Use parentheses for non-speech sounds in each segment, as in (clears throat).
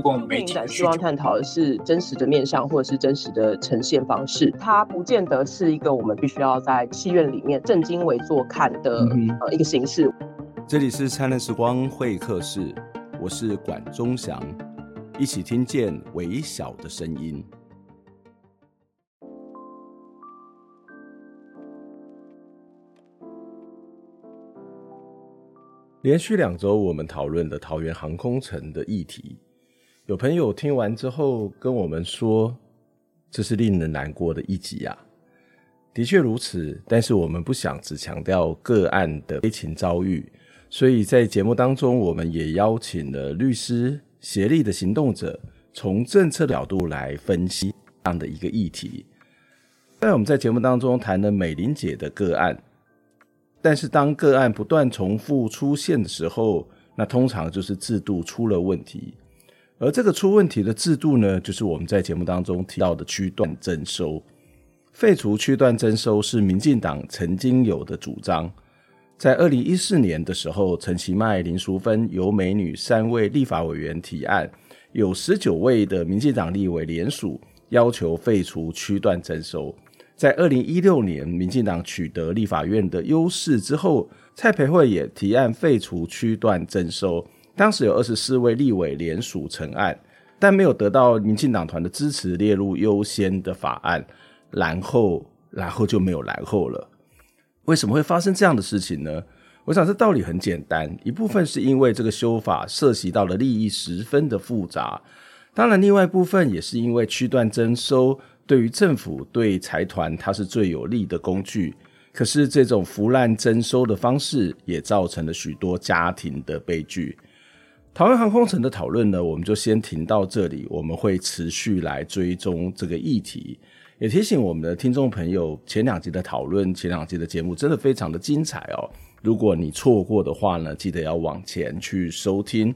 共媒体。希望探讨的是真实的面向，或者是真实的呈现方式。它不见得是一个我们必须要在戏院里面正襟危坐看的呃一个形式。这里是灿烂时光会客室，我是管中祥，一起听见微小的声音。连续两周，我们讨论了桃园航空城的议题。有朋友听完之后跟我们说：“这是令人难过的一集啊。”的确如此，但是我们不想只强调个案的悲情遭遇，所以在节目当中，我们也邀请了律师、协力的行动者，从政策角度来分析这样的一个议题。在我们在节目当中谈了美玲姐的个案。但是当个案不断重复出现的时候，那通常就是制度出了问题。而这个出问题的制度呢，就是我们在节目当中提到的区段征收。废除区段征收是民进党曾经有的主张。在二零一四年的时候，陈其迈、林淑芬、游美女三位立法委员提案，有十九位的民进党立委联署，要求废除区段征收。在二零一六年，民进党取得立法院的优势之后，蔡培慧也提案废除区段征收。当时有二十四位立委联署成案，但没有得到民进党团的支持，列入优先的法案。然后，然后就没有然后了。为什么会发生这样的事情呢？我想这道理很简单，一部分是因为这个修法涉及到了利益十分的复杂，当然，另外一部分也是因为区段征收。对于政府、对财团，它是最有利的工具。可是这种腐烂征收的方式，也造成了许多家庭的悲剧。台湾航空城的讨论呢，我们就先停到这里。我们会持续来追踪这个议题，也提醒我们的听众朋友，前两集的讨论、前两集的节目真的非常的精彩哦。如果你错过的话呢，记得要往前去收听。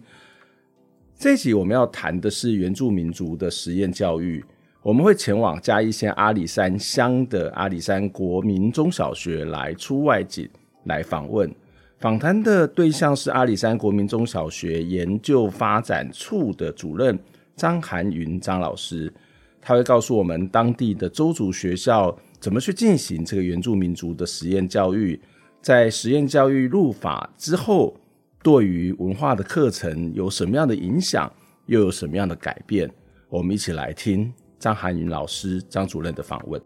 这一集我们要谈的是原住民族的实验教育。我们会前往嘉义县阿里山乡的阿里山国民中小学来出外景，来访问。访谈的对象是阿里山国民中小学研究发展处的主任张涵云张老师，他会告诉我们当地的周族学校怎么去进行这个原住民族的实验教育，在实验教育入法之后，对于文化的课程有什么样的影响，又有什么样的改变？我们一起来听。张涵云老师、张主任的访问。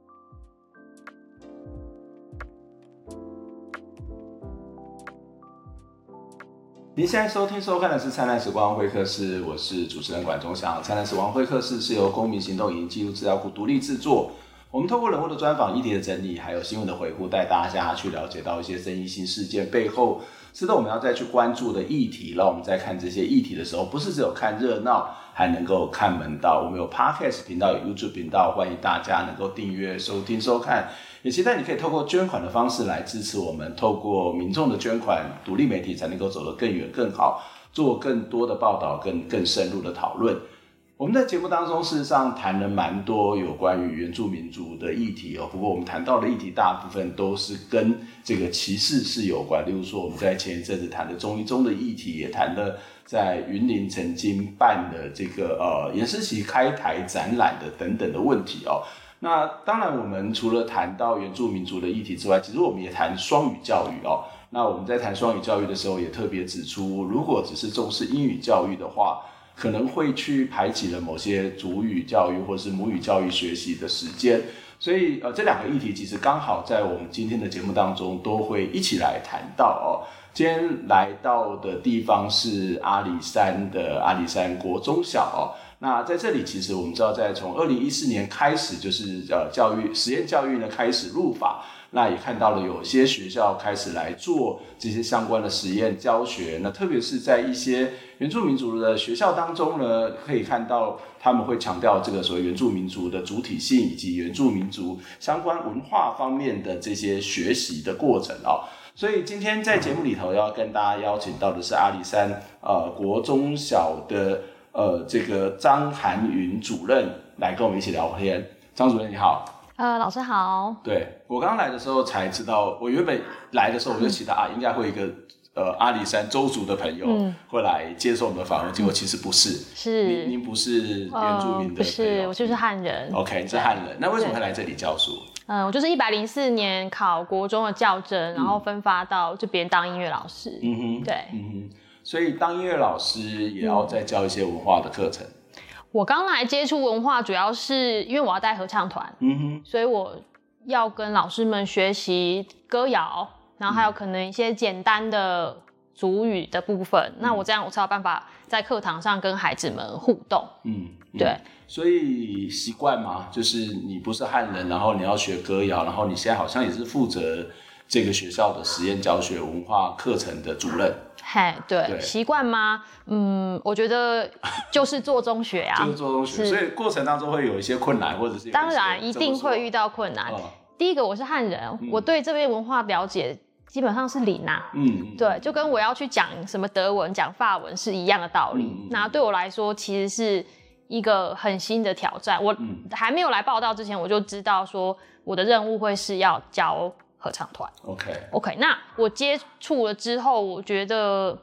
您现在收听收看的是《灿烂时光会客室》，我是主持人管中祥。《灿烂时光会客室》是由公民行动影音记录资料库独立制作。我们透过人物的专访、议题的整理，还有新闻的回顾，带大家去了解到一些争议性事件背后，值得我们要再去关注的议题。让我们在看这些议题的时候，不是只有看热闹。还能够看门道，我们有 Podcast 频道，有 YouTube 频道，欢迎大家能够订阅、收听、收看。也期待你可以透过捐款的方式来支持我们，透过民众的捐款，独立媒体才能够走得更远、更好，做更多的报道、更更深入的讨论。我们在节目当中，事实上谈了蛮多有关于原住民族的议题哦。不过我们谈到的议题，大部分都是跟这个歧视是有关。例如说，我们在前一阵子谈的中医中的议题，也谈了在云林曾经办的这个呃颜思齐开台展览的等等的问题哦。那当然，我们除了谈到原住民族的议题之外，其实我们也谈双语教育哦。那我们在谈双语教育的时候，也特别指出，如果只是重视英语教育的话，可能会去排挤了某些主语教育或是母语教育学习的时间，所以呃，这两个议题其实刚好在我们今天的节目当中都会一起来谈到哦。今天来到的地方是阿里山的阿里山国中小。那在这里，其实我们知道，在从二零一四年开始，就是呃教育实验教育呢开始入法。那也看到了有些学校开始来做这些相关的实验教学。那特别是在一些原住民族的学校当中呢，可以看到他们会强调这个所谓原住民族的主体性以及原住民族相关文化方面的这些学习的过程啊、哦。所以今天在节目里头要跟大家邀请到的是阿里山呃国中小的呃这个张涵云主任来跟我们一起聊天。张主任你好，呃老师好。对，我刚来的时候才知道，我原本来的时候我就期待啊应该会有一个呃阿里山邹族的朋友会来接受我们的访问，结果其实不是，是。您您不是原住民的，呃、不是，我就是汉人。OK，你是汉人，那为什么会来这里教书？嗯，我就是一百零四年考国中的教甄，然后分发到这边当音乐老师。嗯哼，对，嗯哼，所以当音乐老师也要再教一些文化的课程。嗯、我刚来接触文化，主要是因为我要带合唱团，嗯哼，所以我要跟老师们学习歌谣，然后还有可能一些简单的主语的部分。嗯、那我这样我才有办法在课堂上跟孩子们互动。嗯，嗯对。所以习惯嘛，就是你不是汉人，然后你要学歌谣，然后你现在好像也是负责这个学校的实验教学文化课程的主任。嘿，对，习惯吗？嗯，我觉得 (laughs) 就是做中学啊，就是做中学，所以过程当中会有一些困难，或者是当然一定会遇到困难。哦、第一个，我是汉人，嗯、我对这边文化了解基本上是零啊。嗯，对，就跟我要去讲什么德文、讲法文是一样的道理。嗯、那对我来说，其实是。一个很新的挑战，我还没有来报道之前，我就知道说我的任务会是要教合唱团。Okay. okay, 那我接触了之后，我觉得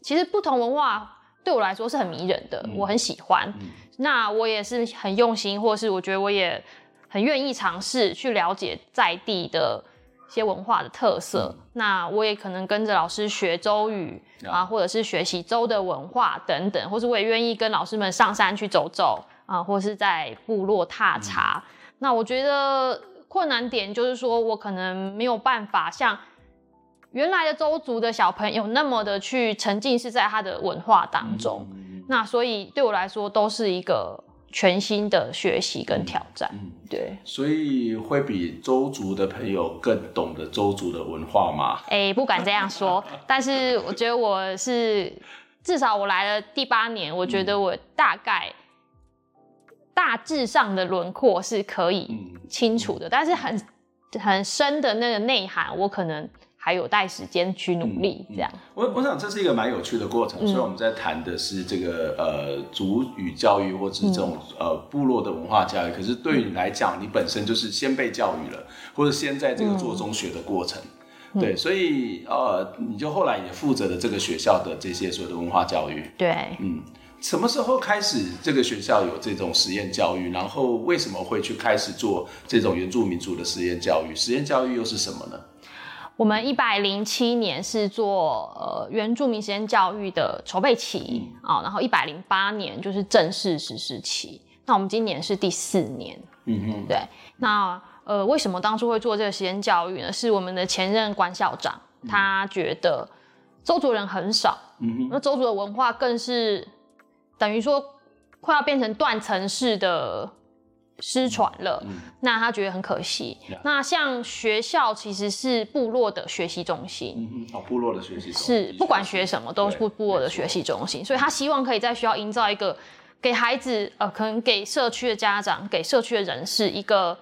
其实不同文化对我来说是很迷人的，嗯、我很喜欢。嗯、那我也是很用心，或是我觉得我也很愿意尝试去了解在地的。一些文化的特色，嗯、那我也可能跟着老师学周语、嗯、啊，或者是学习周的文化等等，或是我也愿意跟老师们上山去走走啊，或是在部落踏查。嗯、那我觉得困难点就是说我可能没有办法像原来的周族的小朋友那么的去沉浸式在他的文化当中，嗯、那所以对我来说都是一个。全新的学习跟挑战，嗯，对，所以会比周族的朋友更懂得周族的文化吗？哎、欸，不敢这样说，(laughs) 但是我觉得我是至少我来了第八年，我觉得我大概大致上的轮廓是可以清楚的，但是很很深的那个内涵，我可能。还有待时间去努力，这样。嗯嗯、我我想这是一个蛮有趣的过程。所以、嗯、我们在谈的是这个呃族语教育，或者是这种、嗯、呃部落的文化教育。可是对于你来讲，你本身就是先被教育了，或者先在这个做中学的过程。嗯、对，所以呃，你就后来也负责了这个学校的这些所有的文化教育。对，嗯，什么时候开始这个学校有这种实验教育？然后为什么会去开始做这种原住民族的实验教育？实验教育又是什么呢？我们一百零七年是做呃原住民实验教育的筹备期啊、嗯哦，然后一百零八年就是正式实施期。那我们今年是第四年，嗯哼，对。那呃，为什么当初会做这个实验教育呢？是我们的前任关校长，嗯、他觉得周族人很少，嗯哼，那周族的文化更是等于说快要变成断层式的。失传了，嗯、那他觉得很可惜。嗯、那像学校其实是部落的学习中心，嗯哦，部落的学习中心是不管学什么都是部部落的学习中心，所以他希望可以在学校营造一个给孩子呃，可能给社区的家长、给社区的人士一个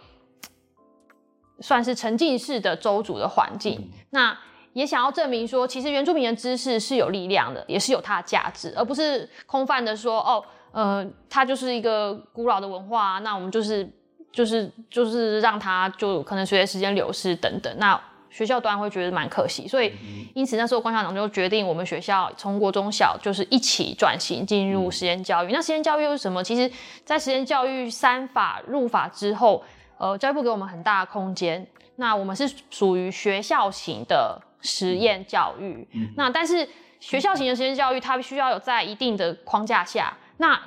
算是沉浸式的周族的环境。嗯、那也想要证明说，其实原住民的知识是有力量的，也是有它的价值，而不是空泛的说哦。呃，它就是一个古老的文化，那我们就是就是就是让它就可能随着时间流失等等，那学校端会觉得蛮可惜，所以因此那时候关校长就决定我们学校从国中小就是一起转型进入实验教育。嗯、那实验教育又是什么？其实，在实验教育三法入法之后，呃，教育部给我们很大的空间，那我们是属于学校型的实验教育。嗯、那但是学校型的实验教育，它必须要有在一定的框架下。那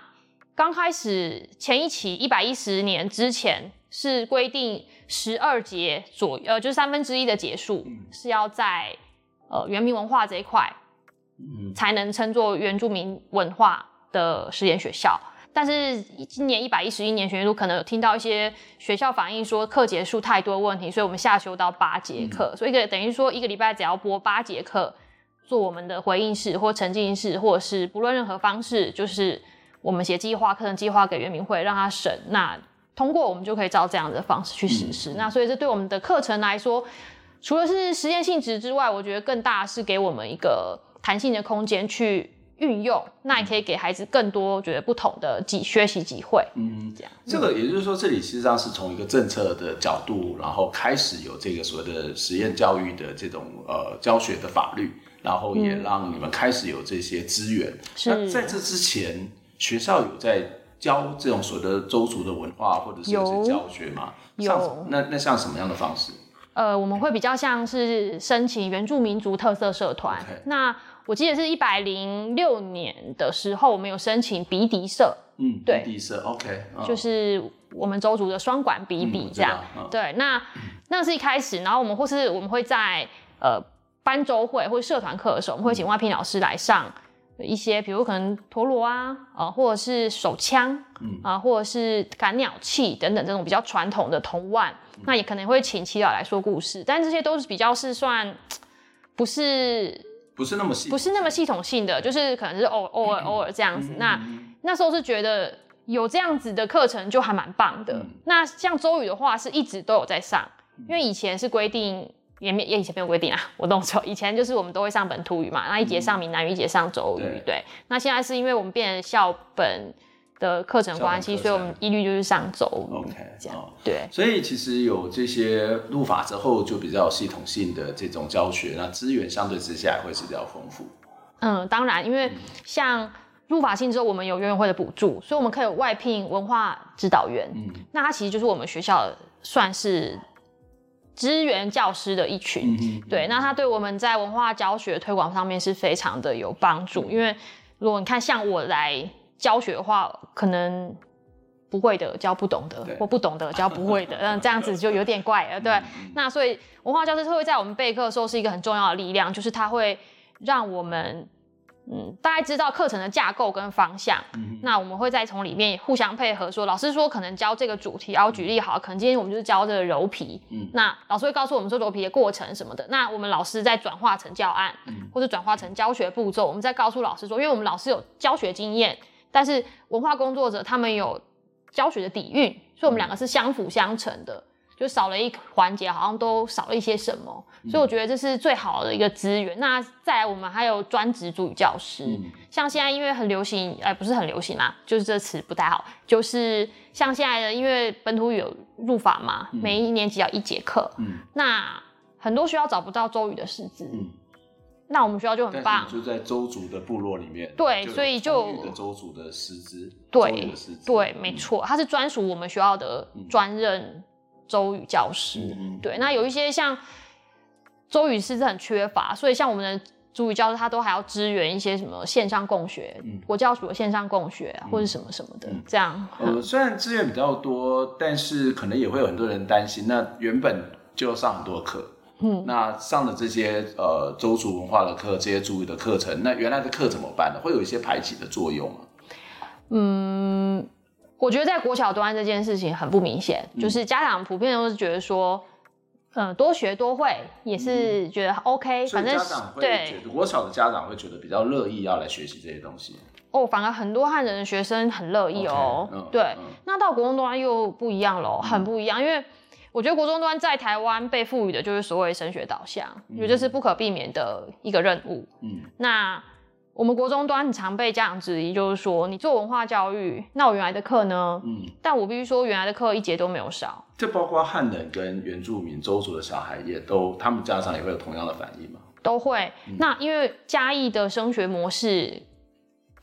刚开始前一期一百一十年之前是规定十二节左右，呃，就是三分之一的节数是要在呃原民文化这一块，才能称作原住民文化的实验学校。但是今年一百一十一年学年度可能有听到一些学校反映说课节数太多问题，所以我们下修到八节课，嗯、所以一个等于说一个礼拜只要播八节课，做我们的回应式或沉浸式，或者是不论任何方式，就是我们写计划课程计划给原民会让他审，那通过我们就可以照这样的方式去实施。嗯、那所以这对我们的课程来说，除了是实验性质之外，我觉得更大是给我们一个弹性的空间去。运用，那你可以给孩子更多觉得不同的机学习机会。嗯，这样。这个也就是说，这里实际上是从一个政策的角度，然后开始有这个所谓的实验教育的这种呃教学的法律，然后也让你们开始有这些资源。那在这之前，学校有在教这种所谓的周族的文化，或者是有些教学吗？有。那那像什么样的方式？呃，我们会比较像是申请原住民族特色社团。那我记得是一百零六年的时候，我们有申请鼻笛社。嗯，对，比笛社，OK，就是我们周族的双管比比这样。嗯、对，那 (clears throat) 那是一开始，然后我们或是我们会在呃班周会或者社团课的时候，我们会请外聘老师来上一些，比如可能陀螺啊，呃，或者是手枪，嗯啊、呃，或者是赶鸟器等等这种比较传统的铜腕。嗯、那也可能会请耆老来说故事，但这些都是比较是算不是。不是那么系，不是那么系统性的，就是可能是偶偶尔偶尔这样子。那那时候是觉得有这样子的课程就还蛮棒的。那像周语的话是一直都有在上，因为以前是规定，也没也以前没有规定啊，(laughs) 我弄错。以前就是我们都会上本土语嘛，那一节上闽南语，一节上周语。对。那现在是因为我们变成校本。的课程关系，所以我们一律就是上周。OK，这样对。所以其实有这些入法之后，就比较有系统性的这种教学，那资源相对之下也会是比较丰富。嗯，当然，因为像入法性之后，我们有原委会的补助，所以我们可以外聘文化指导员。嗯，那他其实就是我们学校算是支援教师的一群。嗯，对，那他对我们在文化教学推广上面是非常的有帮助。因为如果你看像我来。教学的话，可能不会的教不懂的，或不懂的教不会的，(laughs) 嗯，这样子就有点怪了，对。那所以文化教师会在我们备课的时候是一个很重要的力量，就是他会让我们。嗯，大概知道课程的架构跟方向，嗯、那我们会再从里面互相配合说。说老师说可能教这个主题，然后举例好，可能今天我们就是教这个揉皮，嗯，那老师会告诉我们说揉皮的过程什么的。那我们老师再转化成教案，嗯、或者转化成教学步骤，我们再告诉老师说，因为我们老师有教学经验，但是文化工作者他们有教学的底蕴，所以我们两个是相辅相成的。就少了一环节，好像都少了一些什么，嗯、所以我觉得这是最好的一个资源。那再来，我们还有专职助语教师，嗯、像现在因为很流行，哎，不是很流行啦，就是这词不太好，就是像现在的，因为本土语有入法嘛，嗯、每一年级要一节课，嗯、那很多学校找不到周语的师资，嗯、那我们学校就很棒，就在周族的部落里面，对，所以就周族的师资，对，对，没错，他是专属我们学校的专任。周语教师，嗯、对，那有一些像周语师资很缺乏，所以像我们的主语教师，他都还要支援一些什么线上共学，嗯、国教署的线上共学、啊嗯、或者什么什么的，这样。呃，虽然资源比较多，但是可能也会有很多人担心，那原本就要上很多课，嗯，那上的这些呃周族文化的课，这些族语的课程，那原来的课怎么办呢？会有一些排挤的作用吗？嗯。我觉得在国小端这件事情很不明显，嗯、就是家长普遍都是觉得说，嗯、呃，多学多会也是觉得 OK，、嗯、反正对国小的家长会觉得比较乐意要来学习这些东西。哦，反而很多汉人的学生很乐意哦。对，嗯、那到国中端又不一样喽，很不一样，嗯、因为我觉得国中端在台湾被赋予的就是所谓升学导向，因为这是不可避免的一个任务。嗯，那。我们国中端很常被家长质疑，就是说你做文化教育，那我原来的课呢？嗯，但我必须说，原来的课一节都没有少。这包括汉人跟原住民周族的小孩，也都他们家长也会有同样的反应吗？都会。嗯、那因为嘉义的升学模式，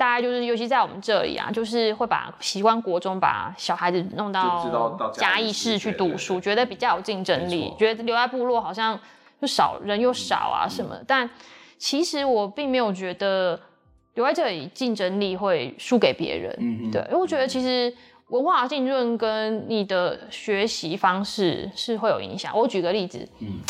大概就是，尤其在我们这里啊，就是会把习惯国中把小孩子弄到嘉义市去读书，觉得比较有竞争力，错觉得留在部落好像就少人又少啊什么，但。其实我并没有觉得留在这里竞争力会输给别人，对，因为我觉得其实文化浸润跟你的学习方式是会有影响。我举个例子，嗯，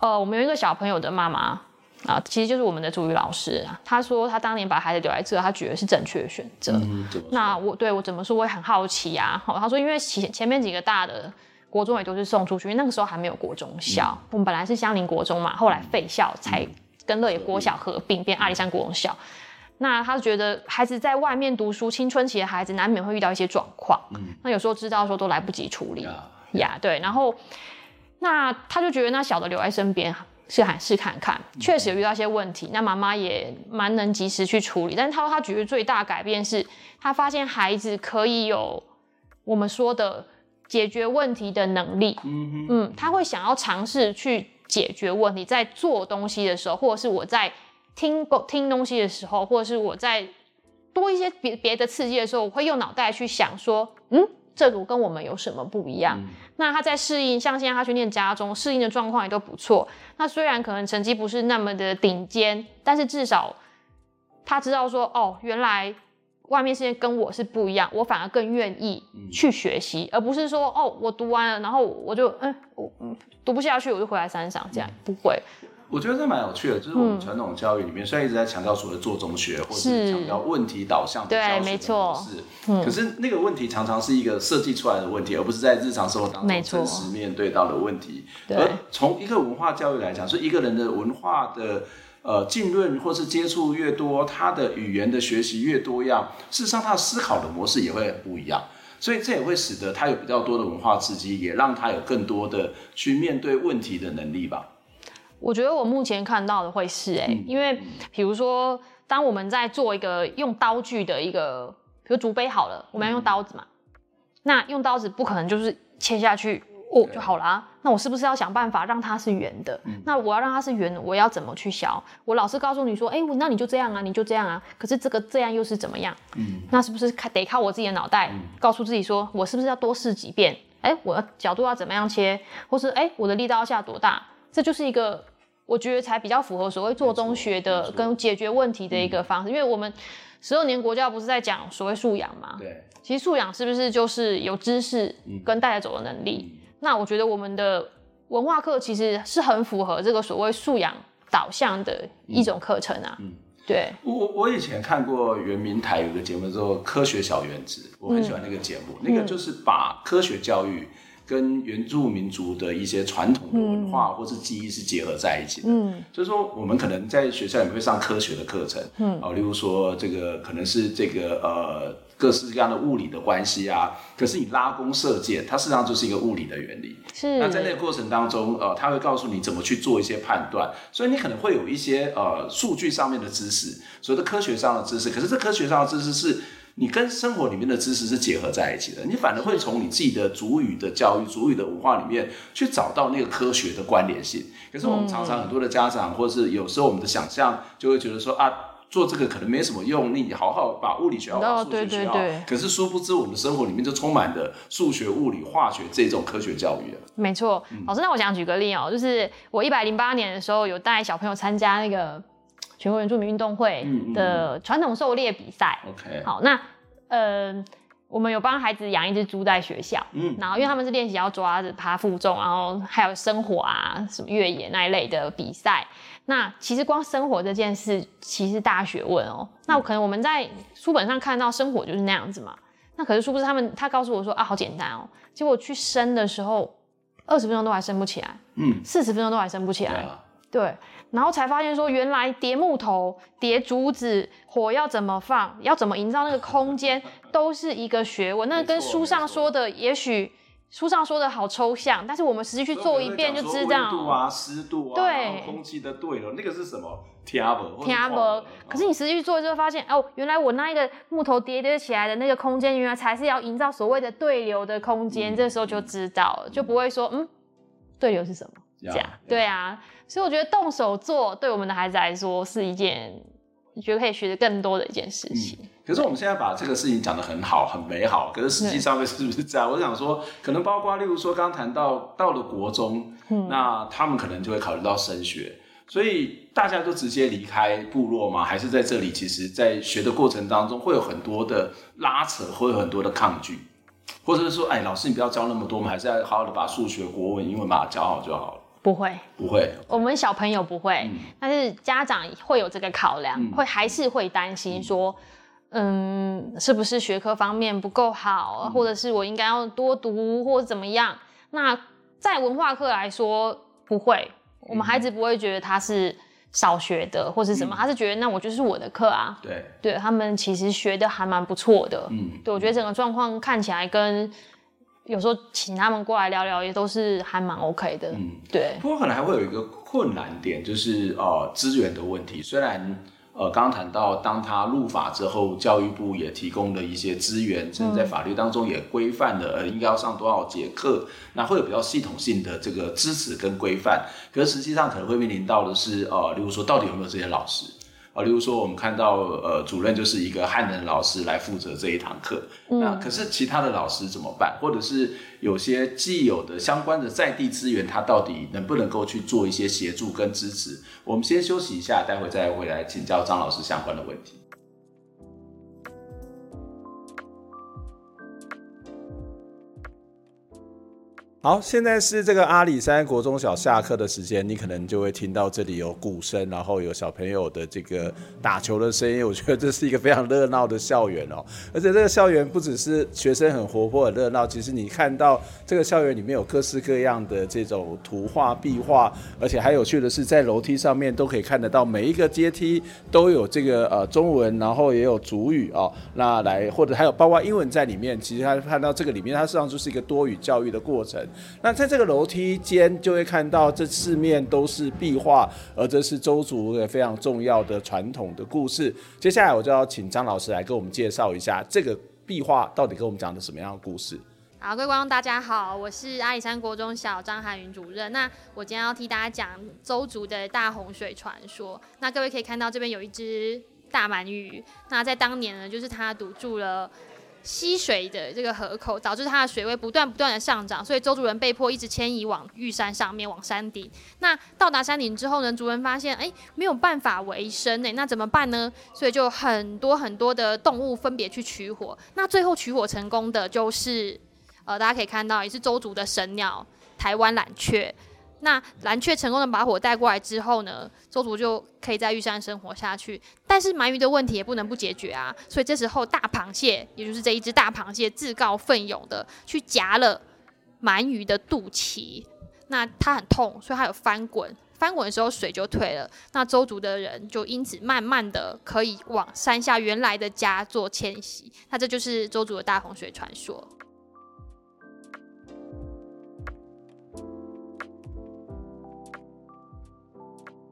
呃，我们有一个小朋友的妈妈，啊，其实就是我们的主语老师啊。他说他当年把孩子留在这，他觉得是正确的选择。嗯，那我对我怎么说，我也很好奇啊。好，他说因为前前面几个大的国中也都是送出去，因为那个时候还没有国中校，嗯、我们本来是相邻国中嘛，后来废校才跟乐野国小合并，变阿里山国中校。那他觉得孩子在外面读书，青春期的孩子难免会遇到一些状况。嗯，那有时候知道说都来不及处理呀，对。然后，那他就觉得那小的留在身边试看试看看，确实有遇到一些问题。那妈妈也蛮能及时去处理。但是他说他觉得最大改变是她发现孩子可以有我们说的解决问题的能力。嗯嗯，他会想要尝试去解决问题，在做东西的时候，或者是我在。听听东西的时候，或者是我在多一些别别的刺激的时候，我会用脑袋去想说，嗯，这个跟我们有什么不一样？嗯、那他在适应，像现在他去念家中，适应的状况也都不错。那虽然可能成绩不是那么的顶尖，但是至少他知道说，哦，原来外面世界跟我是不一样，我反而更愿意去学习，嗯、而不是说，哦，我读完了，然后我就，嗯，我嗯读不下去，我就回来山上，这样不会。我觉得这蛮有趣的，就是我们传统教育里面，虽然一直在强调所谓的做中学，或者是强调问题导向的教学模式，可是那个问题常常是一个设计出来的问题，而不是在日常生活当中真实面对到的问题。而从一个文化教育来讲，是一个人的文化的呃浸润或是接触越多，他的语言的学习越多样，事实上他的思考的模式也会很不一样。所以这也会使得他有比较多的文化刺激，也让他有更多的去面对问题的能力吧。我觉得我目前看到的会是哎、欸，嗯、因为比如说，当我们在做一个用刀具的一个，比如竹杯好了，我们要用刀子嘛，嗯、那用刀子不可能就是切下去哦就好了啊，那我是不是要想办法让它是圆的？嗯、那我要让它是圆的，我要怎么去削？我老师告诉你说，哎、欸，那你就这样啊，你就这样啊，可是这个这样又是怎么样？嗯，那是不是得靠我自己的脑袋，嗯、告诉自己说我是不是要多试几遍？哎、欸，我的角度要怎么样切？或是哎、欸，我的力道要下多大？这就是一个。我觉得才比较符合所谓做中学的跟解决问题的一个方式，因为我们十二年国教不是在讲所谓素养吗？对，其实素养是不是就是有知识跟带着走的能力？那我觉得我们的文化课其实是很符合这个所谓素养导向的一种课程啊。嗯，对。我我以前看过原民台有个节目叫做《科学小原子》，我很喜欢那个节目，那个就是把科学教育。跟原住民族的一些传统的文化或是记忆是结合在一起的，嗯，所以说我们可能在学校里面会上科学的课程，嗯，啊，例如说这个可能是这个呃各式各样的物理的关系啊，可是你拉弓射箭，它实际上就是一个物理的原理，是。那在那个过程当中，呃，他会告诉你怎么去做一些判断，所以你可能会有一些呃数据上面的知识，所谓的科学上的知识，可是这科学上的知识是。你跟生活里面的知识是结合在一起的，你反而会从你自己的主语的教育、主语的文化里面去找到那个科学的关联性。可是我们常常很多的家长，或者是有时候我们的想象，就会觉得说啊，做这个可能没什么用，你好好把物理学好，把数学学好。可是殊不知，我们的生活里面就充满了数学、物理、化学这种科学教育。没错，老师，那我想举个例哦，就是我一百零八年的时候有带小朋友参加那个。全国原住民运动会的传统狩猎比赛。OK，好，那呃，我们有帮孩子养一只猪在学校。嗯，然后因为他们是练习要抓着爬负重，然后还有生火啊、什么越野那一类的比赛。那其实光生火这件事，其实大学问哦。那可能我们在书本上看到生火就是那样子嘛。那可是殊不知他们，他告诉我说啊，好简单哦。结果去生的时候，二十分钟都还生不起来。嗯，四十分钟都还生不起来。对。然后才发现说，原来叠木头、叠竹子、火要怎么放、要怎么营造那个空间，(laughs) 都是一个学问。那跟书上说的，也许书上说的好抽象，但是我们实际去做一遍就知道。温度啊，湿度啊，对，空气的对流，那个是什么？听不？听不？可是你实际去做之后发现，哦，原来我那一个木头叠叠起来的那个空间，原来才是要营造所谓的对流的空间。这时候就知道了，就不会说，嗯，对流是什么？对啊。所以我觉得动手做对我们的孩子来说是一件，你觉得可以学的更多的一件事情。嗯、可是我们现在把这个事情讲得很好，很美好。可是实际上面是不是这样？我想说，可能包括例如说，刚刚谈到到了国中，嗯、那他们可能就会考虑到升学。所以大家都直接离开部落吗？还是在这里？其实，在学的过程当中，会有很多的拉扯，会有很多的抗拒，或者是说，哎，老师你不要教那么多，我们还是要好好的把数学、国文、英文把它教好就好了。不会，不会。我们小朋友不会，嗯、但是家长会有这个考量，嗯、会还是会担心说，嗯，是不是学科方面不够好，嗯、或者是我应该要多读，或者怎么样？那在文化课来说，不会，我们孩子不会觉得他是少学的，或是什么，嗯、他是觉得那我就是我的课啊。对，对他们其实学的还蛮不错的。嗯，对，我觉得整个状况看起来跟。有时候请他们过来聊聊，也都是还蛮 OK 的。嗯，对。不过可能还会有一个困难点，就是呃资源的问题。虽然呃刚刚谈到，当他入法之后，教育部也提供了一些资源，甚至在法律当中也规范了，呃应该要上多少节课，那会有比较系统性的这个支持跟规范。可是实际上可能会面临到的是，呃，例如说到底有没有这些老师？啊，例如说，我们看到，呃，主任就是一个汉人老师来负责这一堂课，嗯、那可是其他的老师怎么办？或者是有些既有的相关的在地资源，他到底能不能够去做一些协助跟支持？我们先休息一下，待会再回来请教张老师相关的问题。好，现在是这个阿里山国中小下课的时间，你可能就会听到这里有鼓声，然后有小朋友的这个打球的声音。我觉得这是一个非常热闹的校园哦，(laughs) 而且这个校园不只是学生很活泼、很热闹，其实你看到这个校园里面有各式各样的这种图画、壁画，而且还有趣的是，在楼梯上面都可以看得到每一个阶梯都有这个呃中文，然后也有主语哦，那来或者还有包括英文在里面。其实他看到这个里面，它实际上就是一个多语教育的过程。那在这个楼梯间就会看到这四面都是壁画，而这是周族的非常重要的传统的故事。接下来我就要请张老师来给我们介绍一下这个壁画到底跟我们讲的什么样的故事。好，各位观众大家好，我是阿里山国中小张涵云主任。那我今天要替大家讲周族的大洪水传说。那各位可以看到这边有一只大鳗鱼，那在当年呢，就是它堵住了。溪水的这个河口，导致它的水位不断不断的上涨，所以周族人被迫一直迁移往玉山上面，往山顶。那到达山顶之后呢，族人发现，哎，没有办法维生哎，那怎么办呢？所以就很多很多的动物分别去取火。那最后取火成功的就是，呃，大家可以看到，也是周族的神鸟台湾蓝鹊。那蓝雀成功的把火带过来之后呢，周族就可以在玉山生活下去。但是鳗鱼的问题也不能不解决啊，所以这时候大螃蟹，也就是这一只大螃蟹，自告奋勇的去夹了鳗鱼的肚脐。那它很痛，所以它有翻滚，翻滚的时候水就退了。那周族的人就因此慢慢的可以往山下原来的家做迁徙。那这就是周族的大洪水传说。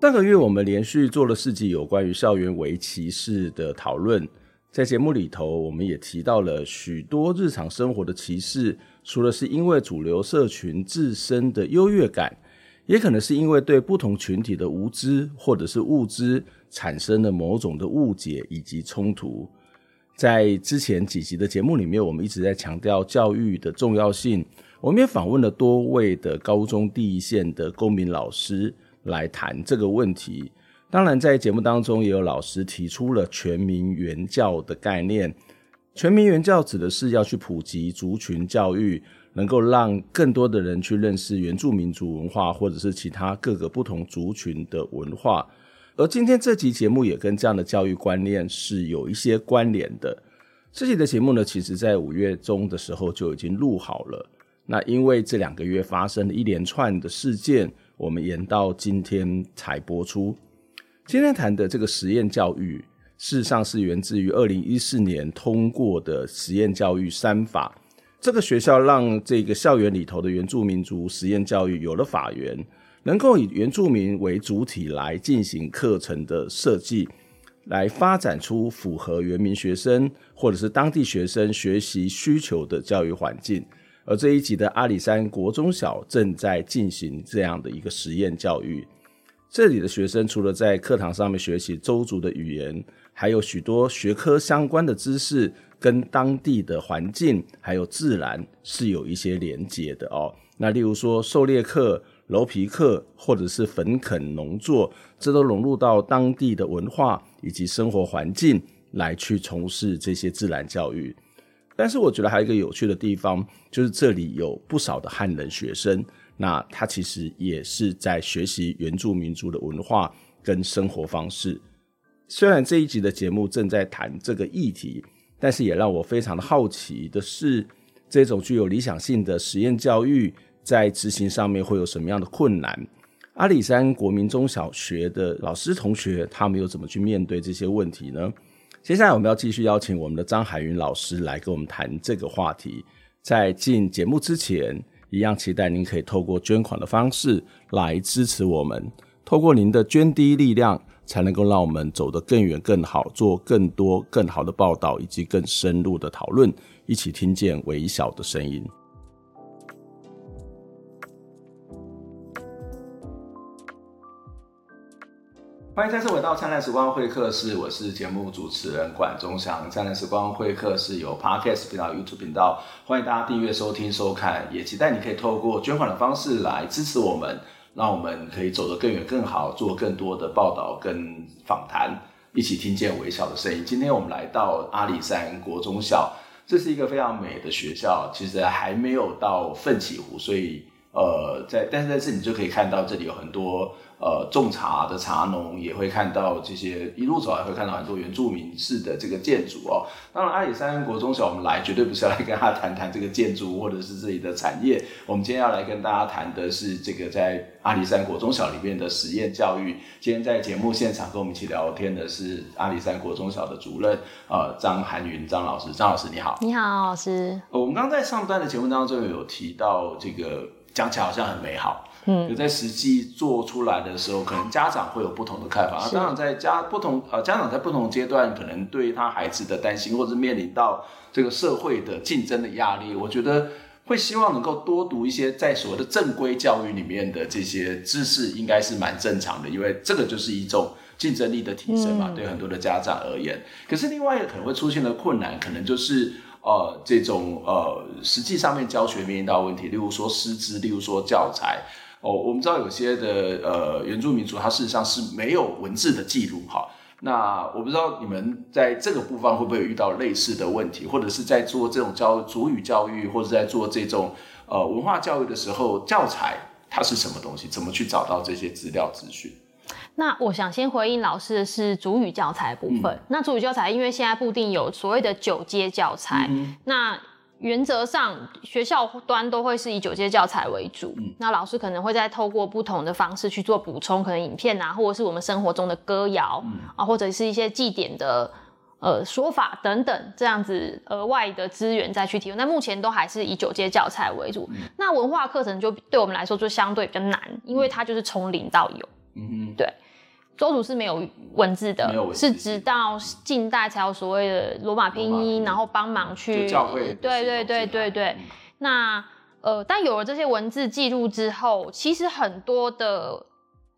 上个月我们连续做了四集有关于校园围棋式的讨论，在节目里头，我们也提到了许多日常生活的歧视，除了是因为主流社群自身的优越感，也可能是因为对不同群体的无知或者是误知产生了某种的误解以及冲突。在之前几集的节目里面，我们一直在强调教育的重要性，我们也访问了多位的高中第一线的公民老师。来谈这个问题，当然在节目当中也有老师提出了全民原教的概念。全民原教指的是要去普及族群教育，能够让更多的人去认识原住民族文化，或者是其他各个不同族群的文化。而今天这集节目也跟这样的教育观念是有一些关联的。这集的节目呢，其实在五月中的时候就已经录好了。那因为这两个月发生了一连串的事件。我们延到今天才播出。今天谈的这个实验教育，事实上是源自于二零一四年通过的实验教育三法。这个学校让这个校园里头的原住民族实验教育有了法源，能够以原住民为主体来进行课程的设计，来发展出符合原民学生或者是当地学生学习需求的教育环境。而这一集的阿里山国中小正在进行这样的一个实验教育，这里的学生除了在课堂上面学习周族的语言，还有许多学科相关的知识，跟当地的环境还有自然是有一些连接的哦。那例如说狩猎课、楼皮课，或者是焚垦农作，这都融入到当地的文化以及生活环境来去从事这些自然教育。但是我觉得还有一个有趣的地方，就是这里有不少的汉人学生那他其实也是在学习原住民族的文化跟生活方式。虽然这一集的节目正在谈这个议题，但是也让我非常的好奇的是，这种具有理想性的实验教育在执行上面会有什么样的困难？阿里山国民中小学的老师同学，他们又怎么去面对这些问题呢？接下来我们要继续邀请我们的张海云老师来跟我们谈这个话题。在进节目之前，一样期待您可以透过捐款的方式来支持我们。透过您的捐滴力量，才能够让我们走得更远、更好，做更多、更好的报道以及更深入的讨论，一起听见微小的声音。欢迎再次回到灿烂时光会客室，我是节目主持人管中祥。灿烂时光会客室有 Podcast 频道、YouTube 频道，欢迎大家订阅、收听、收看，也期待你可以透过捐款的方式来支持我们，让我们可以走得更远、更好，做更多的报道跟访谈，一起听见微小的声音。今天我们来到阿里山国中小，这是一个非常美的学校，其实还没有到奋起湖，所以呃，在但是在这里就可以看到这里有很多。呃，种茶的茶农也会看到这些，一路走来会看到很多原住民式的这个建筑哦。当然，阿里山国中小我们来绝对不是要来跟大家谈谈这个建筑或者是这里的产业，我们今天要来跟大家谈的是这个在阿里山国中小里面的实验教育。今天在节目现场跟我们一起聊天的是阿里山国中小的主任呃张涵云张老师，张老师你好。你好，老师。我们刚刚在上段的节目当中有提到这个讲起来好像很美好。嗯，在实际做出来的时候，可能家长会有不同的看法。啊当然，在家不同呃，家长在不同阶段，可能对他孩子的担心，或者是面临到这个社会的竞争的压力，我觉得会希望能够多读一些在所谓的正规教育里面的这些知识，应该是蛮正常的，因为这个就是一种竞争力的提升嘛，嗯、对很多的家长而言。可是另外一个可能会出现的困难，可能就是呃，这种呃，实际上面教学面临到问题，例如说师资，例如说教材。哦，我们知道有些的呃原住民族，它事实上是没有文字的记录哈。那我不知道你们在这个部分会不会遇到类似的问题，或者是在做这种教主语教育，或者在做这种呃文化教育的时候，教材它是什么东西？怎么去找到这些资料资讯？那我想先回应老师的是主语教材的部分。嗯、那主语教材因为现在固定有所谓的九阶教材，嗯、那。原则上，学校端都会是以九阶教材为主。嗯、那老师可能会再透过不同的方式去做补充，可能影片啊，或者是我们生活中的歌谣、嗯、啊，或者是一些祭典的呃说法等等，这样子额外的资源再去提供。那目前都还是以九阶教材为主。嗯、那文化课程就对我们来说就相对比较难，因为它就是从零到有。嗯嗯，对。邹族是没有文字的，是直到近代才有所谓的罗马拼音，然后帮忙去教会。对对对对对。嗯、那呃，但有了这些文字记录之后，其实很多的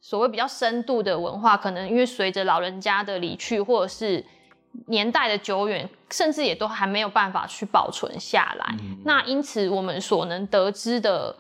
所谓比较深度的文化，可能因为随着老人家的离去，或者是年代的久远，甚至也都还没有办法去保存下来。嗯、那因此，我们所能得知的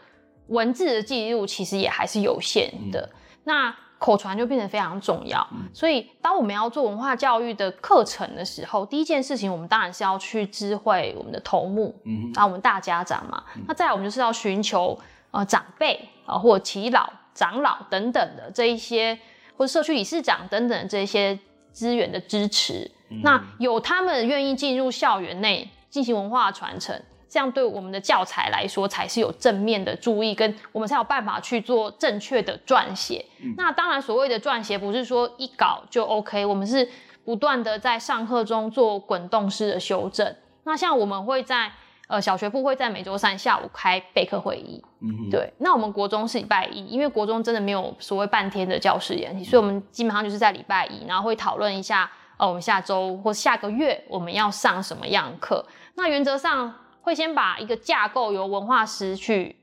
文字的记录，其实也还是有限的。嗯、那口传就变得非常重要，所以当我们要做文化教育的课程的时候，第一件事情我们当然是要去知会我们的头目，嗯，啊我们大家长嘛，那再来我们就是要寻求呃长辈啊或耆老、长老等等的这一些，或者社区理事长等等的这些资源的支持，那有他们愿意进入校园内进行文化传承。这样对我们的教材来说才是有正面的注意，跟我们才有办法去做正确的撰写。嗯、那当然，所谓的撰写不是说一稿就 OK，我们是不断的在上课中做滚动式的修正。那像我们会在呃小学部会在每周三下午开备课会议，嗯，对。那我们国中是礼拜一，因为国中真的没有所谓半天的教室研习，所以我们基本上就是在礼拜一，然后会讨论一下，呃，我们下周或下个月我们要上什么样的课。那原则上。会先把一个架构由文化师去，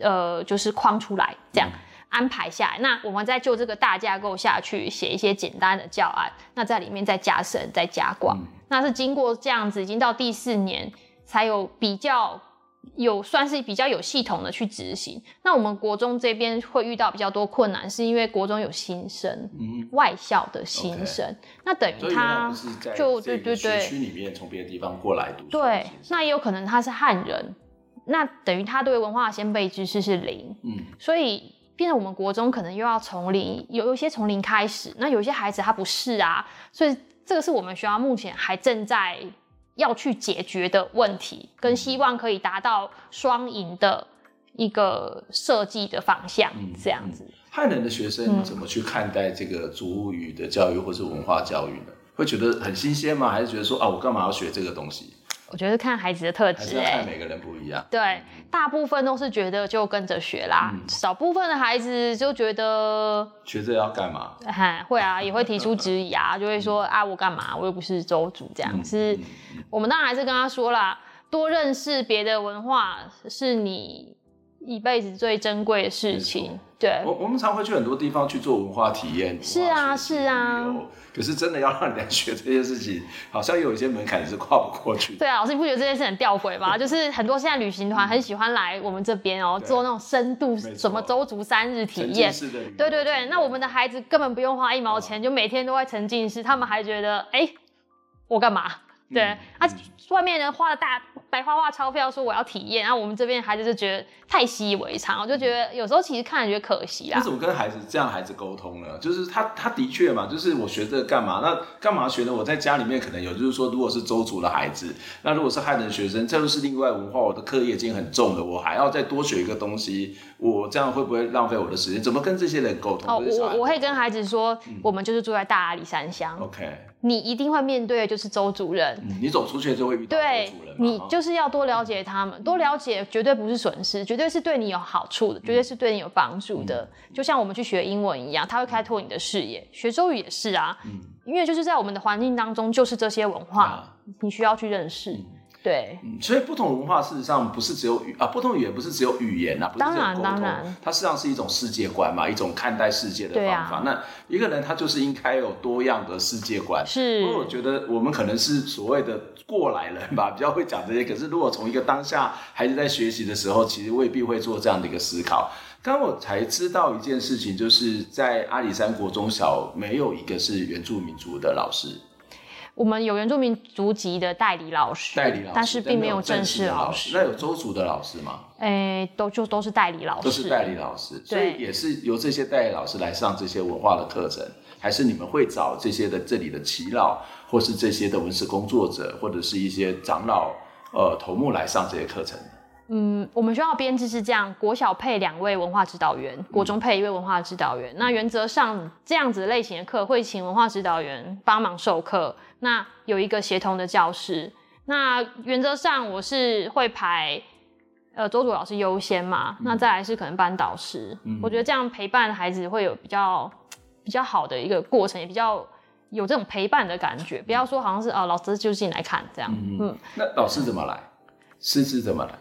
呃，就是框出来，这样安排下来。那我们再就这个大架构下去写一些简单的教案，那在里面再加深、再加广。嗯、那是经过这样子，已经到第四年才有比较。有算是比较有系统的去执行。那我们国中这边会遇到比较多困难，是因为国中有新生，嗯，外校的新生，Okay. 那等于他就对对对，区里面从别的地方过来读，对，那也有可能他是汉人，那等于他对文化的先辈知识是零，嗯，所以变成我们国中可能又要从零，有有一些从零开始，那有一些孩子他不是啊，所以这个是我们学校目前还正在要去解决的问题，跟希望可以达到双赢的一个设计的方向，嗯这样子。汉人的学生怎么去看待这个族语的教育或是文化教育呢？会觉得很新鲜吗？还是觉得说啊，我干嘛要学这个东西？我觉得看孩子的特质、看每个人不一样。对，大部分都是觉得就跟着学啦，嗯少部分的孩子就觉得，(laughs) 学这要干嘛？哈，会啊，也会提出质疑啊，就会说啊，我干嘛？我又不是州主这样。嗯是，嗯我们当然还是跟他说啦，多认识别的文化是你一辈子最珍贵的事情。对，我我们常会去很多地方去做文化体验，是啊是啊可是真的要让人家学这些事情，好像有一些门槛是跨不过去。对啊，老师你不觉得这件事很吊诡吗？(laughs) 就是很多现在旅行团很喜欢来我们这边哦、做那种深度什么周足三日体验。对对对，那我们的孩子根本不用花一毛钱，就每天都在沉浸式，他们还觉得，哎、我干嘛？对、嗯啊，外面人花了大白花花钞票说我要体验，然后我们这边孩子就觉得太习以为常，我就觉得有时候其实看着觉得可惜啦那。怎么跟孩子这样孩子沟通呢？就是他他的确嘛，就是我学这个干嘛？那干嘛学呢？我在家里面可能有，就是说，如果是周族的孩子，那如果是汉人学生，这就是另外文化，我的课业已经很重了，我还要再多学一个东西，我这样会不会浪费我的时间？怎么跟这些人沟通？我我会跟孩子说，嗯我们就是住在大阿里山乡，OK，你一定会面对的就是周主人。嗯，你走出去就会遇到邹对族人嘛，你就是要多了解他们，多了解绝对不是损失，绝对是对你有好处的，绝对是对你有帮助的。就像我们去学英文一样，它会开拓你的视野。学周语也是啊，嗯因为就是在我们的环境当中，就是这些文化啊，你需要去认识。对，嗯所以不同文化事实上不是只有语啊，不同语言不是只有语言啊，不是只有沟通当然，它实际上是一种世界观嘛，一种看待世界的方法。那一个人他就是应该有多样的世界观。是因为我觉得我们可能是所谓的过来人吧，(laughs) 比较会讲这些。可是如果从一个当下孩子在学习的时候，其实未必会做这样的一个思考。刚刚我才知道一件事情，就是在阿里山国中小没有一个是原住民族的老师。我们有原住民族籍的代理老师，代理老师，但是并没有正式老师。那有周族的老师吗？哎，都就都是代理老师，都是代理老师，所以也是由这些代理老师来上这些文化的课程，还是你们会找这些的这里的耆老，或是这些的文史工作者，或者是一些长老、呃头目来上这些课程？嗯，我们学校编制是这样：国小配两位文化指导员，国中配一位文化指导员。那原则上这样子类型的课会请文化指导员帮忙授课，那有一个协同的教室。那原则上我是会排呃周主老师优先嘛，那再来是可能班导师。嗯我觉得这样陪伴孩子会有比较比较好的一个过程，也比较有这种陪伴的感觉。不要说好像是啊、呃、老师就进来看这样。嗯嗯，那老师怎么来？师资怎么来？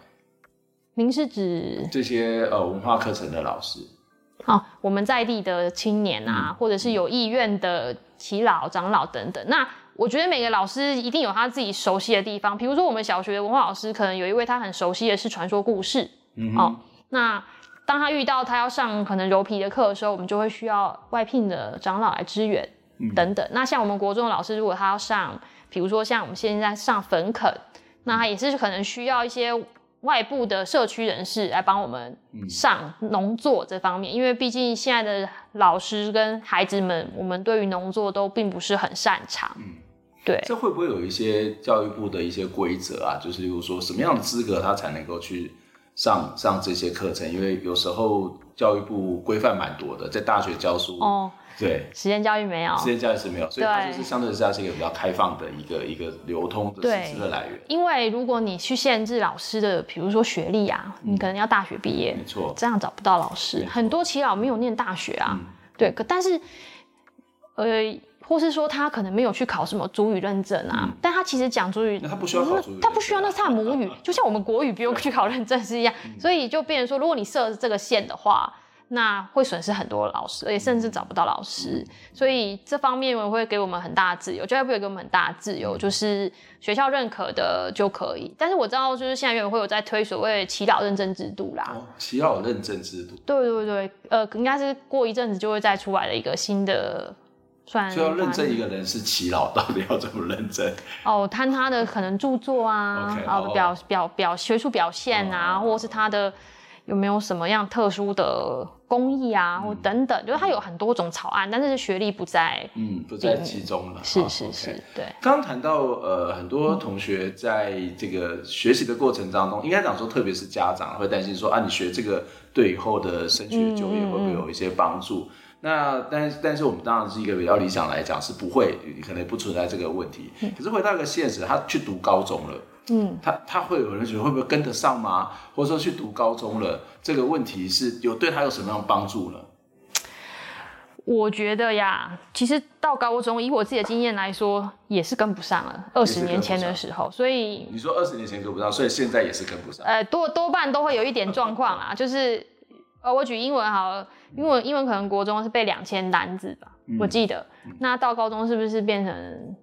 您是指？这些呃文化课程的老师，哦，我们在地的青年啊，嗯或者是有意愿的耆老、长老等等。那我觉得每个老师一定有他自己熟悉的地方。比如说，我们小学的文化老师，可能有一位他很熟悉的是传说故事。嗯哦，那当他遇到他要上可能柔皮的课的时候，我们就会需要外聘的长老来支援嗯等等。那像我们国中的老师，如果他要上，比如说像我们现在上坟垦，那他也是可能需要一些。外部的社区人士来帮我们上农作这方面，因为毕竟现在的老师跟孩子们，我们对于农作都并不是很擅长。嗯，对，这会不会有一些教育部的一些规则啊？就是例如说什么样的资格他才能够去上上这些课程？因为有时候教育部规范蛮多的，在大学教书哦，对，实验教育没有，实验教育是没有，所以它对就是相对之下是一个比较开放的一个一个流通的师资的来源。因为如果你去限制老师的，比如说学历啊，你可能要大学毕业，没错，这样找不到老师。很多耆老没有念大学啊，嗯。对，可但是，呃。或是说他可能没有去考什么主语认证啊，但他其实讲主语，那他不需要他不需要，那是他母语，(laughs) 就像我们国语不用去考认证是一样，所以就变成说，如果你设这个线的话，那会损失很多老师，而且甚至找不到老师，所以这方面我会给我们很大的自由，教育部也给我们很大的自由，就是学校认可的就可以。但是我知道，就是现在园委会有在推所谓耆老认证制度啦，哦，耆老认证制度，对对对，呃，应该是过一阵子就会再出来的一个新的。算就要认证一个人是耆老，到底要怎么认证？哦，看他的可能著作啊，Okay, 啊、哦、表表表学术表现啊，哦、或者是他的有没有什么样特殊的工艺啊，嗯、或等等，就是他有很多种草案，但是学历不在，嗯，不在其中了。是是是，哦 okay、对。刚刚谈到呃，很多同学在这个学习的过程当中，嗯、应该讲说，特别是家长会担心说啊，你学这个对以后的升学就业会不会有一些帮助？那但但是我们当然是一个比较理想来讲是不会，可能不存在这个问题。嗯、可是回到一个现实，他去读高中了，嗯，他他会有人觉得会不会跟得上吗？或者说去读高中了，这个问题是有对他有什么样的帮助呢？我觉得呀，其实到高中，以我自己的经验来说，也是跟不上了。二十年前的时候，所以你说二十年前跟不上，所以现在也是跟不上。呃，多多半都会有一点状况啦，就是呃，我举英文好了。因为英文可能国中是背两千单字吧，嗯、我记得。嗯、那到高中是不是变成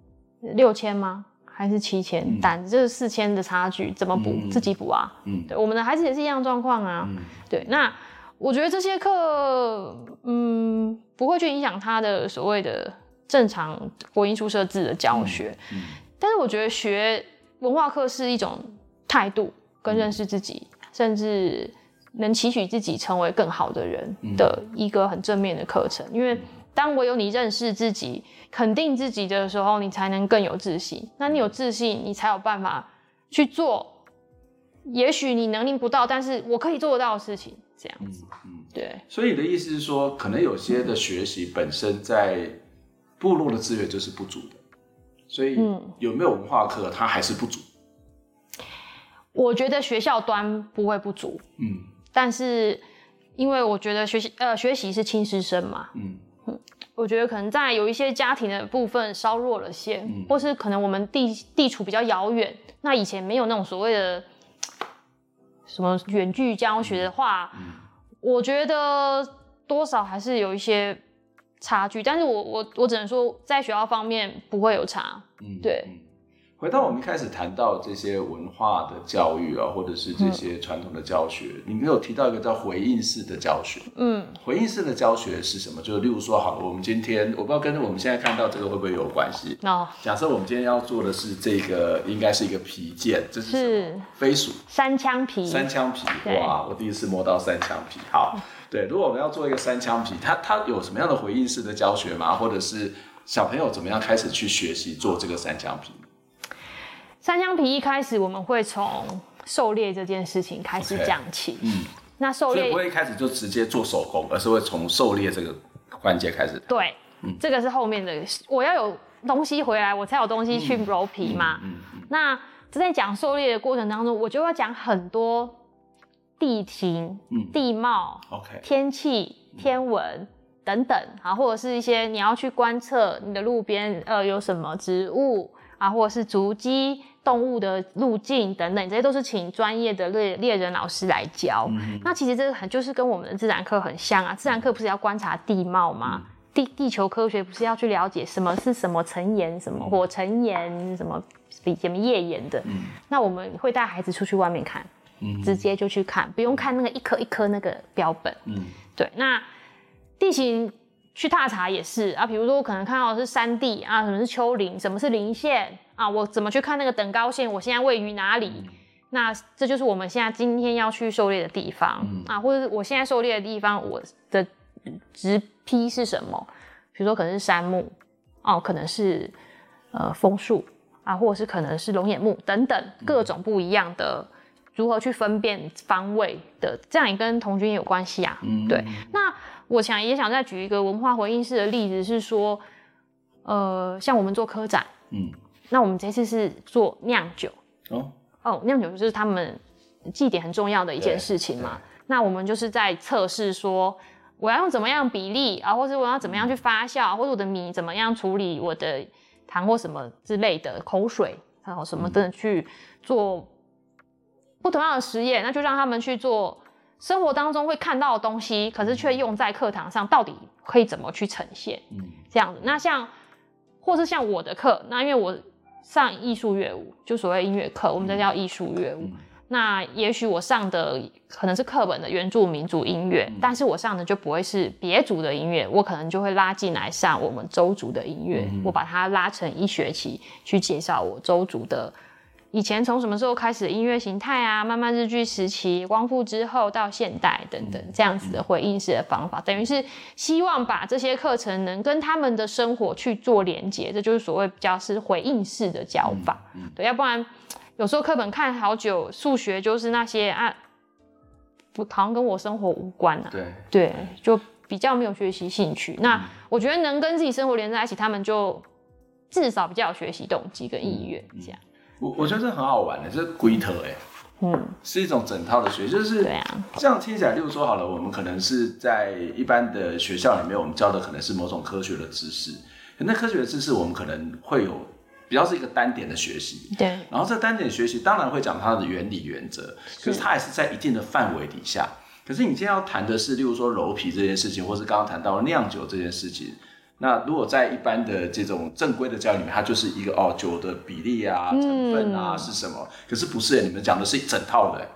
六千吗？还是七千单？这、嗯、是四千的差距，怎么补？嗯、自己补啊。嗯，对，我们的孩子也是一样状况啊。嗯、对，那我觉得这些课，嗯，不会去影响他的所谓的正常国英数社自的教学。嗯嗯、但是我觉得学文化课是一种态度跟认识自己，嗯、甚至。能期许自己成为更好的人的一个很正面的课程，因为当唯有你认识自己、肯定自己的时候，你才能更有自信。那你有自信，你才有办法去做，也许你能力不到，但是我可以做得到的事情。这样子，嗯，嗯对。所以你的意思是说，可能有些的学习本身在部落的资源就是不足的，所以有没有文化课，它还是不足。我觉得学校端不会不足，嗯。但是，因为我觉得学习呃学习是亲师生嘛，嗯，我觉得可能在有一些家庭的部分稍弱了些，嗯，或是可能我们地地处比较遥远，那以前没有那种所谓的什么远距教学的话，嗯，我觉得多少还是有一些差距。但是我我我只能说，在学校方面不会有差，嗯，对。回到我们一开始谈到这些文化的教育啊，或者是这些传统的教学，嗯、你没有提到一个叫回应式的教学。嗯，回应式的教学是什么？就是例如说，好了，我们今天我不知道跟我们现在看到这个会不会有关系？哦，假设我们今天要做的是这个，应该是一个皮件，这是？飞鼠。三枪皮。三枪皮，哇，我第一次摸到三枪皮。好，对，如果我们要做一个三枪皮，它它有什么样的回应式的教学吗？或者是小朋友怎么样开始去学习做这个三枪皮？山羌皮一开始我们会从狩猎这件事情开始讲起。嗯，那狩猎不会一开始就直接做手工，而是会从狩猎这个环节开始。对，嗯，这个是后面的。我要有东西回来，我才有东西去揉皮嘛。嗯，嗯，嗯，嗯，那在讲狩猎的过程当中，我就要讲很多地形、嗯、地貌、OK、天气、天文等等啊，或者是一些你要去观测你的路边呃有什么植物啊，或者是足迹。动物的路径等等，这些都是请专业的猎猎人老师来教。嗯、那其实这个很就是跟我们的自然课很像啊。自然课不是要观察地貌吗？嗯、地地球科学不是要去了解什么是什么层岩，什么火成岩，什么比什么页岩的。嗯、那我们会带孩子出去外面看，嗯、直接就去看，不用看那个一颗一颗那个标本。嗯，对。那地形去踏查也是啊，比如说我可能看到的是山地啊，什么是丘陵，什么是林线。啊，我怎么去看那个等高线？我现在位于哪里？嗯、那这就是我们现在今天要去狩猎的地方、嗯、啊，或者是我现在狩猎的地方，我的直批是什么？比如说可能是杉木，哦，可能是呃枫树啊，或者是可能是龙眼木等等各种不一样的，如何去分辨方位的？这样也跟童军有关系啊。嗯、对，那我想也想再举一个文化回应式的例子，是说，呃，像我们做科展，嗯。那我们这次是做酿酒哦哦，酿酒就是他们祭典很重要的一件事情嘛。那我们就是在测试说，我要用怎么样比例啊，或者我要怎么样去发酵，或者我的米怎么样处理我的糖或什么之类的口水，然后什么的去做不同样的实验。那就让他们去做生活当中会看到的东西，可是却用在课堂上，到底可以怎么去呈现？嗯，这样子。那像或是像我的课，那因为我。上艺术乐舞，就所谓音乐课，我们这叫艺术乐舞。嗯、那也许我上的可能是课本的原住民族音乐，嗯、但是我上的就不会是别族的音乐，我可能就会拉进来上我们周族的音乐，嗯、我把它拉成一学期去介绍我周族的。以前从什么时候开始的音乐形态啊？慢慢日据时期、光复之后到现代等等这样子的回应式的方法，等于是希望把这些课程能跟他们的生活去做连接，这就是所谓比较是回应式的教法。对，要不然有时候课本看好久，数学就是那些啊，不好像跟我生活无关啊。对对，就比较没有学习兴趣。那我觉得能跟自己生活连在一起，他们就至少比较有学习动机跟意愿这样。我我觉得这很好玩的，这是规则哎，嗯，是一种整套的学，就是对啊，这样听起来，例如说好了，我们可能是在一般的学校里面，我们教的可能是某种科学的知识，那科学的知识我们可能会有比较是一个单点的学习，对，然后这单点学习当然会讲它的原理原则，可是它也是在一定的范围底下。可是你今天要谈的是，例如说揉皮这件事情，或是刚刚谈到酿酒这件事情。那如果在一般的这种正规的教育里面，它就是一个哦酒的比例啊、成分啊是什么？嗯、可是不是，你们讲的是一整套的，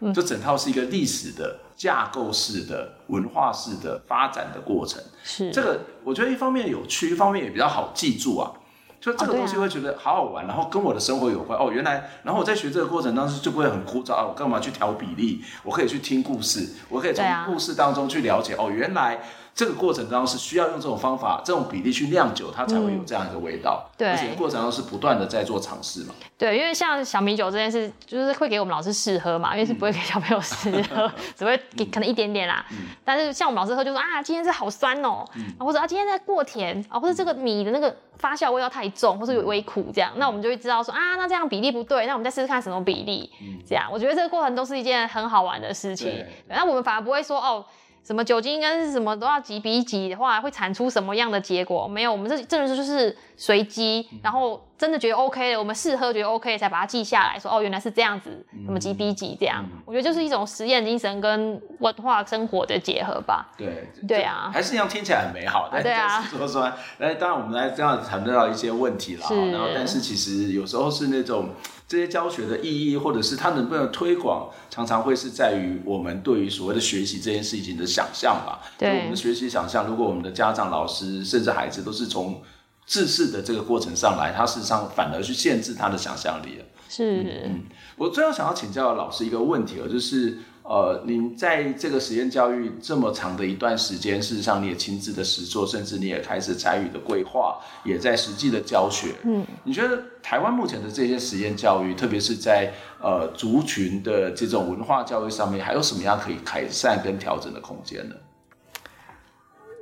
嗯、这整套是一个历史的架构式的文化式的发展的过程。是这个，我觉得一方面有趣，一方面也比较好记住啊。就这个东西会觉得好好玩，哦啊、然后跟我的生活有关哦。原来，然后我在学这个过程当中就不会很枯燥啊。我干嘛去调比例？我可以去听故事，我可以从故事当中去了解、啊、哦，原来。这个过程当中是需要用这种方法、这种比例去酿酒，它才会有这样一个味道。嗯、对，而且过程当中是不断的在做尝试嘛。对，因为像小米酒这件事，就是会给我们老师试喝嘛，因为是不会给小朋友试喝，嗯、(laughs) 只会给可能一点点啦。嗯、但是像我们老师喝，就说啊，今天是好酸哦，嗯、或者啊，今天在过甜啊，或者这个米的那个发酵味道太重，或者有微苦这样，那我们就会知道说啊，那这样比例不对，那我们再试试看什么比例。嗯、这样，我觉得这个过程都是一件很好玩的事情。那我们反而不会说哦。什么酒精跟什么都要几比几的话，会产出什么样的结果？没有，我们这这就是就是随机，然后真的觉得 OK 了，我们试喝觉得 OK 才把它记下来说，哦，原来是这样子，什么几比几这样？嗯、我觉得就是一种实验精神跟文化生活的结合吧。对，对啊，还是一样听起来很美好。对啊，说说，哎，当然我们来这样子谈到一些问题了，是然后但是其实有时候是那种。这些教学的意义，或者是它能不能推广，常常会是在于我们对于所谓的学习这件事情的想象吧。对，我们的学习想象，如果我们的家长、老师，甚至孩子都是从制式的这个过程上来，他事实上反而去限制他的想象力了。是，嗯，我最后想要请教老师一个问题，就是。呃，您在这个实验教育这么长的一段时间，事实上你也亲自的实作，甚至你也开始参与的规划，也在实际的教学。嗯，你觉得台湾目前的这些实验教育，特别是在呃族群的这种文化教育上面，还有什么样可以改善跟调整的空间呢？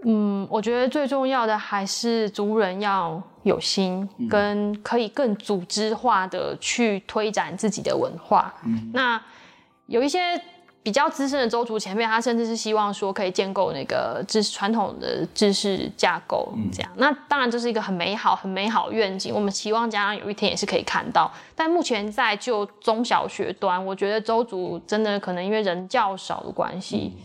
嗯，我觉得最重要的还是族人要有心，跟可以更组织化的去推展自己的文化。嗯，那有一些。比较资深的州族前辈，他甚至是希望说可以建构那个知识传统的知识架构，这样。嗯、那当然这是一个很美好、很美好的愿景。我们期望家长有一天也是可以看到。但目前在就中小学端，我觉得州族真的可能因为人较少的关系，嗯、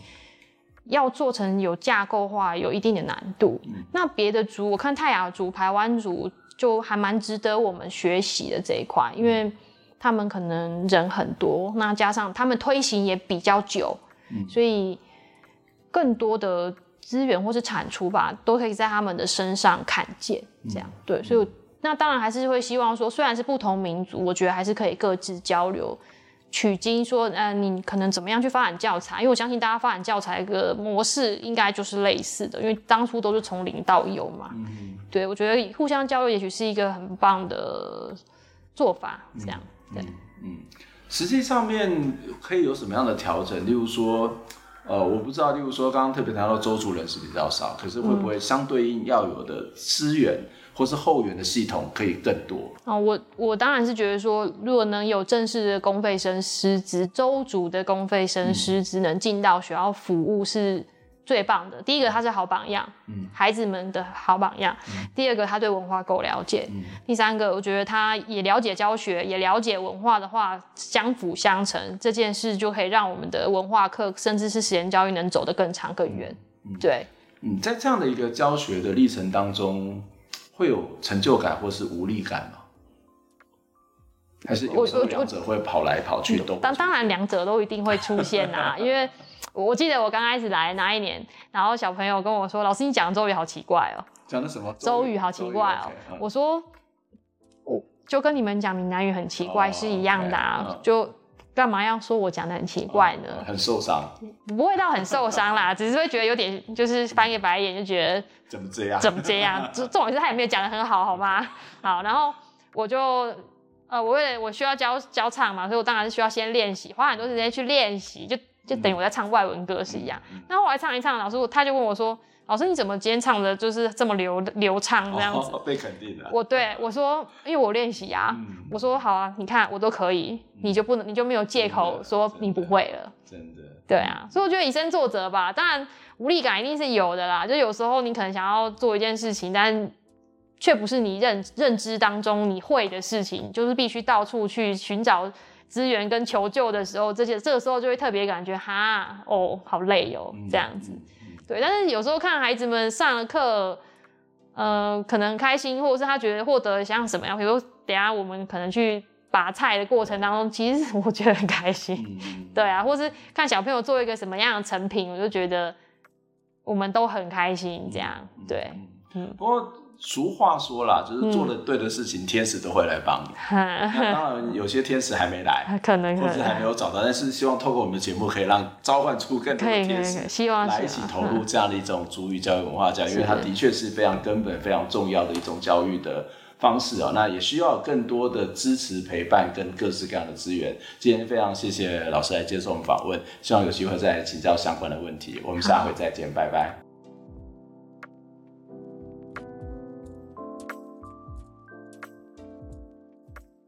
要做成有架构化，有一定的难度。嗯、那别的族，我看泰雅族、排湾族就还蛮值得我们学习的这一块，因为。他们可能人很多，那加上他们推行也比较久，嗯、所以更多的资源或是产出吧，都可以在他们的身上看见。这样、嗯、对，所以那当然还是会希望说，虽然是不同民族，我觉得还是可以各自交流取经。说，呃，你可能怎么样去发展教材？因为我相信大家发展教材的模式应该就是类似的，因为当初都是从零到有嘛。嗯、对，我觉得互相交流也许是一个很棒的做法。这样。嗯对嗯嗯，实际上面可以有什么样的调整？例如说，呃，我不知道，例如说，刚刚特别谈到周族人是比较少，可是会不会相对应要有的资源或是后援的系统可以更多？啊、哦，我我当然是觉得说，如果能有正式的公费生师资，周族的公费生师资能进到学校服务是。最棒的，第一个他是好榜样，嗯，孩子们的好榜样。嗯、第二个他对文化够了解，嗯、第三个我觉得他也了解教学，也了解文化的话，相辅相成，这件事就可以让我们的文化课甚至是实验教育能走得更长更远。嗯、对，嗯，在这样的一个教学的历程当中，会有成就感或是无力感吗？还是有时候两者会跑来跑去都？当当然两者都一定会出现呐，(laughs) 因为我记得我刚开始来那一年，然后小朋友跟我说：“老师，你讲的周瑜好奇怪哦。”讲的什么？周瑜好奇怪哦。Okay, 我说，我就跟你们讲闽南语很奇怪是一样的啊，就。干嘛要说我讲的很奇怪呢？哦、很受伤，不会到很受伤啦，(laughs) 只是会觉得有点，就是翻个白眼就觉得怎么这样？怎么这样？这 (laughs) 重点是他也没有讲的很好，好吗？(laughs) 好，然后我就呃，我为了我需要教教唱嘛，所以我当然是需要先练习，花很多时间去练习，就就等于我在唱外文歌是一样。那、嗯、后来唱一唱，老师他就问我说。老师，你怎么今天唱的就是这么流流畅这样子？哦、被肯定了。我对我说，因为我练习啊、嗯。我说好啊，你看我都可以，嗯、你就不能，你就没有借口说你不会了。真的。对啊，所以我觉得以身作则吧。当然无力感一定是有的啦。就有时候你可能想要做一件事情，但却不是你认认知当中你会的事情，就是必须到处去寻找资源跟求救的时候，这些这个时候就会特别感觉哈哦，好累哦，这样子。嗯对，但是有时候看孩子们上了课，呃，可能很开心，或者是他觉得获得像什么样，比如说等下我们可能去拔菜的过程当中，其实我觉得很开心，嗯、对啊，或是看小朋友做一个什么样的成品，我就觉得我们都很开心，这样，对，嗯，不过。俗话说啦，就是做的对的事情，嗯、天使都会来帮你。(laughs) 那当然，有些天使还没来，可能或者还没有找到，但是希望透过我们的节目，可以让召唤出更多的天使，希望来一起投入这样的一种主语教育文化教育，因为它的确是非常根本、非常重要的一种教育的方式啊。那也需要更多的支持、陪伴跟各式各样的资源。今天非常谢谢老师来接受我们访问，希望有机会再请教相关的问题。我们下回再见，拜拜。